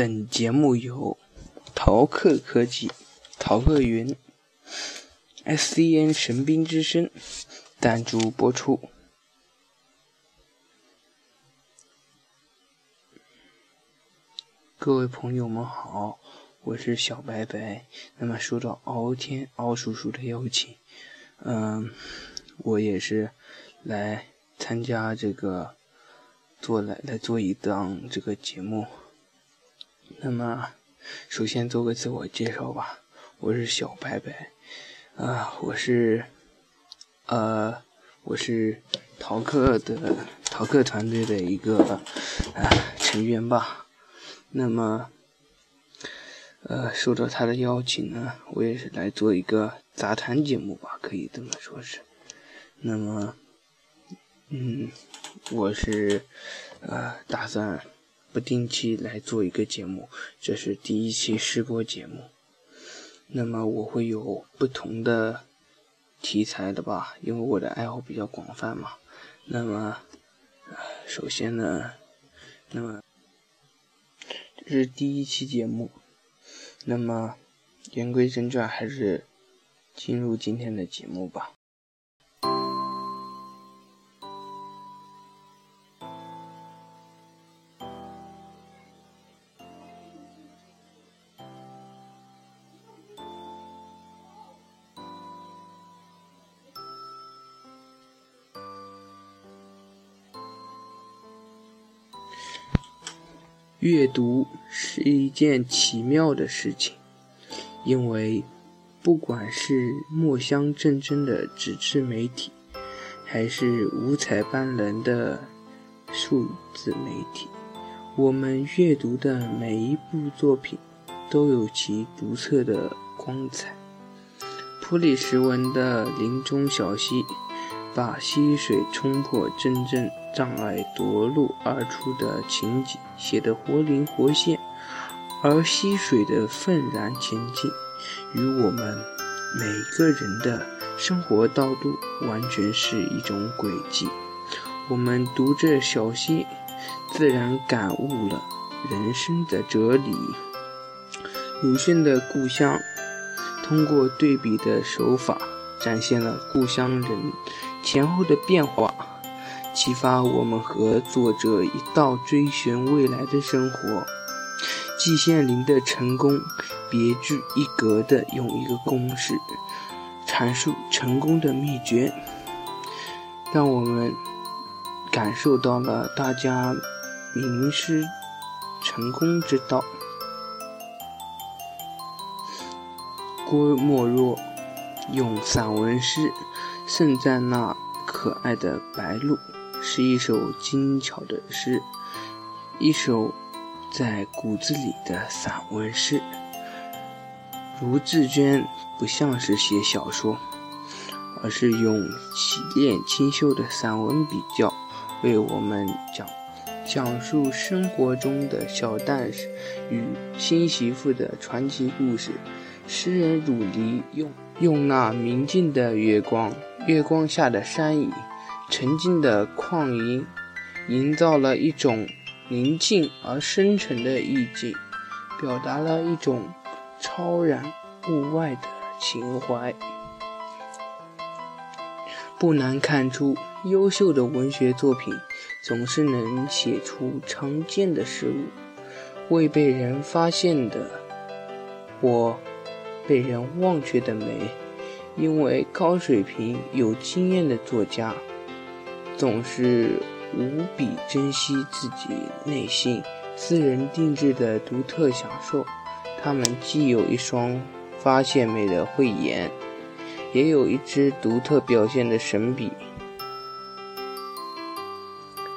本节目由淘客科技、淘客云、SCN 神兵之声赞助播出。各位朋友们好，我是小白白。那么受到敖天敖叔叔的邀请，嗯，我也是来参加这个做来来做一档这个节目。那么，首先做个自我介绍吧。我是小白白，啊，我是，呃，我是逃课的逃课团队的一个啊成员吧。那么，呃，受到他的邀请呢，我也是来做一个杂谈节目吧，可以这么说是。那么，嗯，我是呃打算。不定期来做一个节目，这是第一期试播节目。那么我会有不同的题材的吧，因为我的爱好比较广泛嘛。那么，首先呢，那么这是第一期节目。那么言归正传，还是进入今天的节目吧。阅读是一件奇妙的事情，因为不管是墨香阵阵的纸质媒体，还是五彩斑斓的数字媒体，我们阅读的每一部作品都有其独特的光彩。普里什文的《林中小溪》。把溪水冲破阵阵障碍夺路而出的情景写得活灵活现，而溪水的愤然前进，与我们每个人的生活道路完全是一种轨迹。我们读着小溪，自然感悟了人生的哲理。鲁迅的故乡，通过对比的手法，展现了故乡人。前后的变化，启发我们和作者一道追寻未来的生活。季羡林的成功，别具一格的用一个公式阐述成功的秘诀，让我们感受到了大家名师成功之道。郭沫若用散文诗。盛赞那可爱的白鹭，是一首精巧的诗，一首在骨子里的散文诗。卢志娟不像是写小说，而是用洗练清秀的散文笔调，为我们讲讲述生活中的小旦与新媳妇的传奇故事。诗人汝离用用那明净的月光。月光下的山影，沉静的旷音，营造了一种宁静而深沉的意境，表达了一种超然物外的情怀。不难看出，优秀的文学作品总是能写出常见的事物，未被人发现的或被人忘却的美。因为高水平、有经验的作家，总是无比珍惜自己内心私人定制的独特享受。他们既有一双发现美的慧眼，也有一支独特表现的神笔。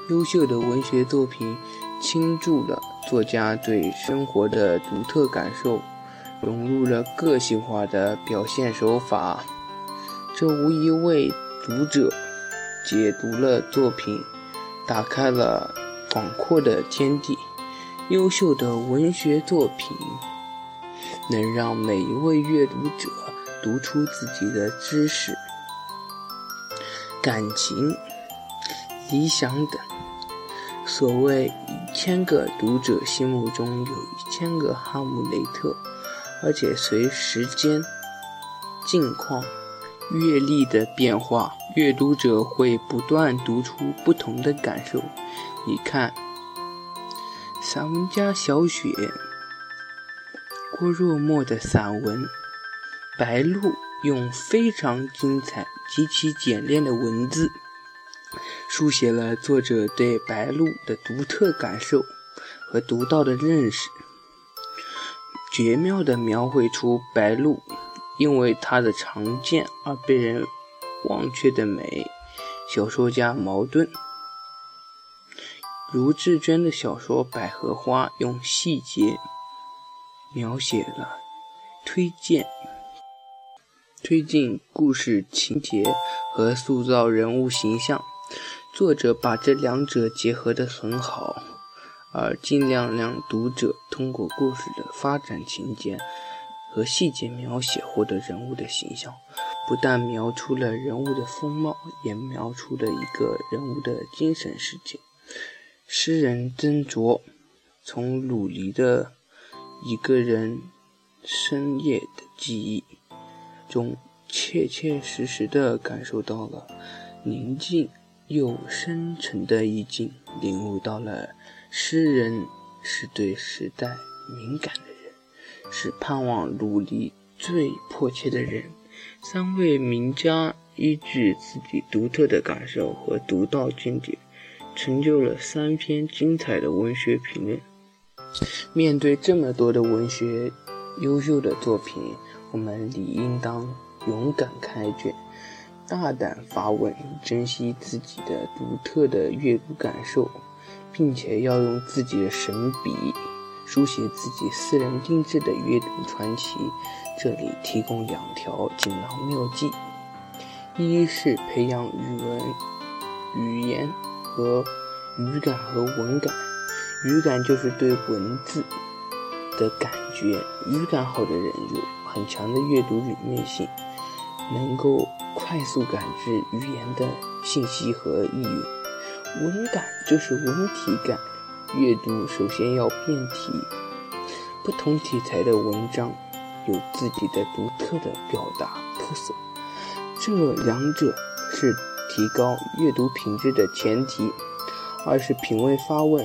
优秀的文学作品倾注了作家对生活的独特感受。融入了个性化的表现手法，这无疑为读者解读了作品，打开了广阔的天地。优秀的文学作品能让每一位阅读者读出自己的知识、感情、理想等。所谓“一千个读者心目中有一千个哈姆雷特，而且随时间、境况、阅历的变化，阅读者会不断读出不同的感受。你看，散文家小雪、郭若墨的散文《白鹭》，用非常精彩、极其简练的文字。书写了作者对白鹭的独特感受和独到的认识，绝妙地描绘出白鹭因为它的常见而被人忘却的美。小说家茅盾、卢志娟的小说《百合花》用细节描写了推荐、推进故事情节和塑造人物形象。作者把这两者结合得很好，而尽量让读者通过故事的发展情节和细节描写获得人物的形象。不但描出了人物的风貌，也描出了一个人物的精神世界。诗人曾卓从鲁离的一个人深夜的记忆中，切切实实地感受到了宁静。又深沉的意境，领悟到了诗人是对时代敏感的人，是盼望努力最迫切的人。三位名家依据自己独特的感受和独到见解，成就了三篇精彩的文学评论。面对这么多的文学优秀的作品，我们理应当勇敢开卷。大胆发问，珍惜自己的独特的阅读感受，并且要用自己的神笔书写自己私人定制的阅读传奇。这里提供两条锦囊妙计：一是培养语文、语言和语感和文感。语感就是对文字的感觉，语感好的人有很强的阅读敏锐性，能够。快速感知语言的信息和意蕴，文感就是文体感。阅读首先要变体，不同题材的文章有自己的独特的表达特色，这两者是提高阅读品质的前提。二是品味发问，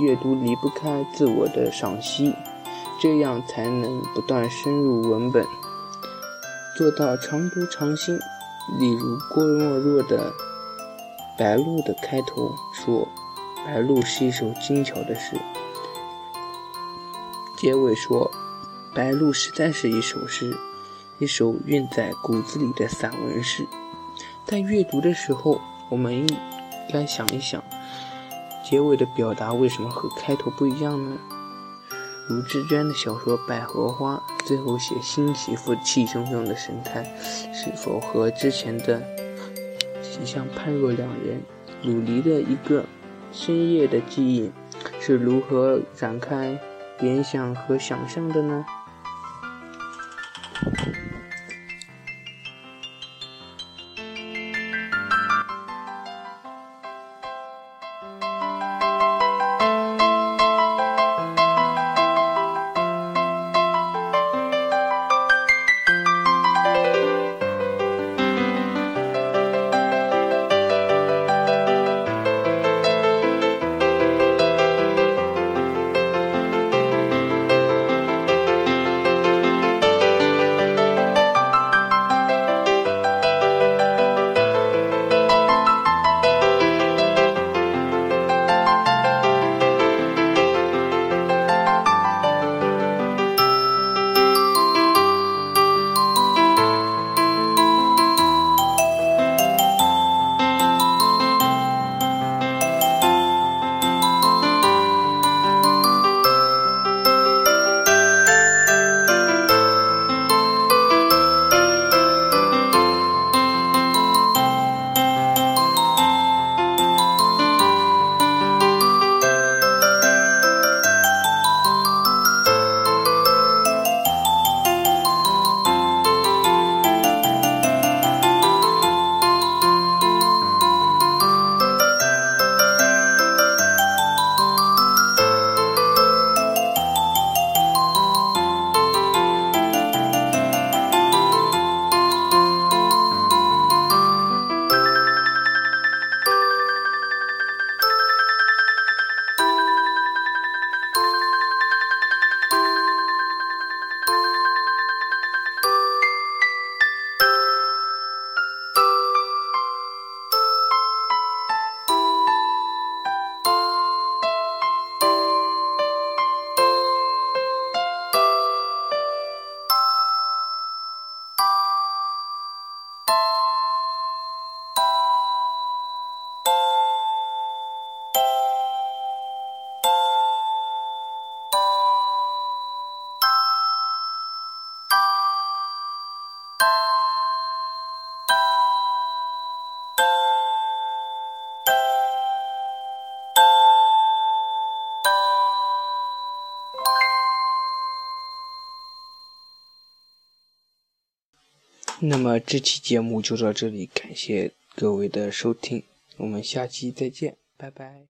阅读离不开自我的赏析，这样才能不断深入文本。做到常读常新，例如郭沫若的《白鹭》的开头说：“白鹭是一首精巧的诗。”结尾说：“白鹭实在是一首诗，一首蕴在骨子里的散文诗。”在阅读的时候，我们应该想一想，结尾的表达为什么和开头不一样呢？卢志娟的小说《百合花》最后写新媳妇气汹汹的神态，是否和之前的形象判若两人？鲁离的一个深夜的记忆是如何展开联想和想象的呢？那么这期节目就到这里，感谢各位的收听，我们下期再见，拜拜。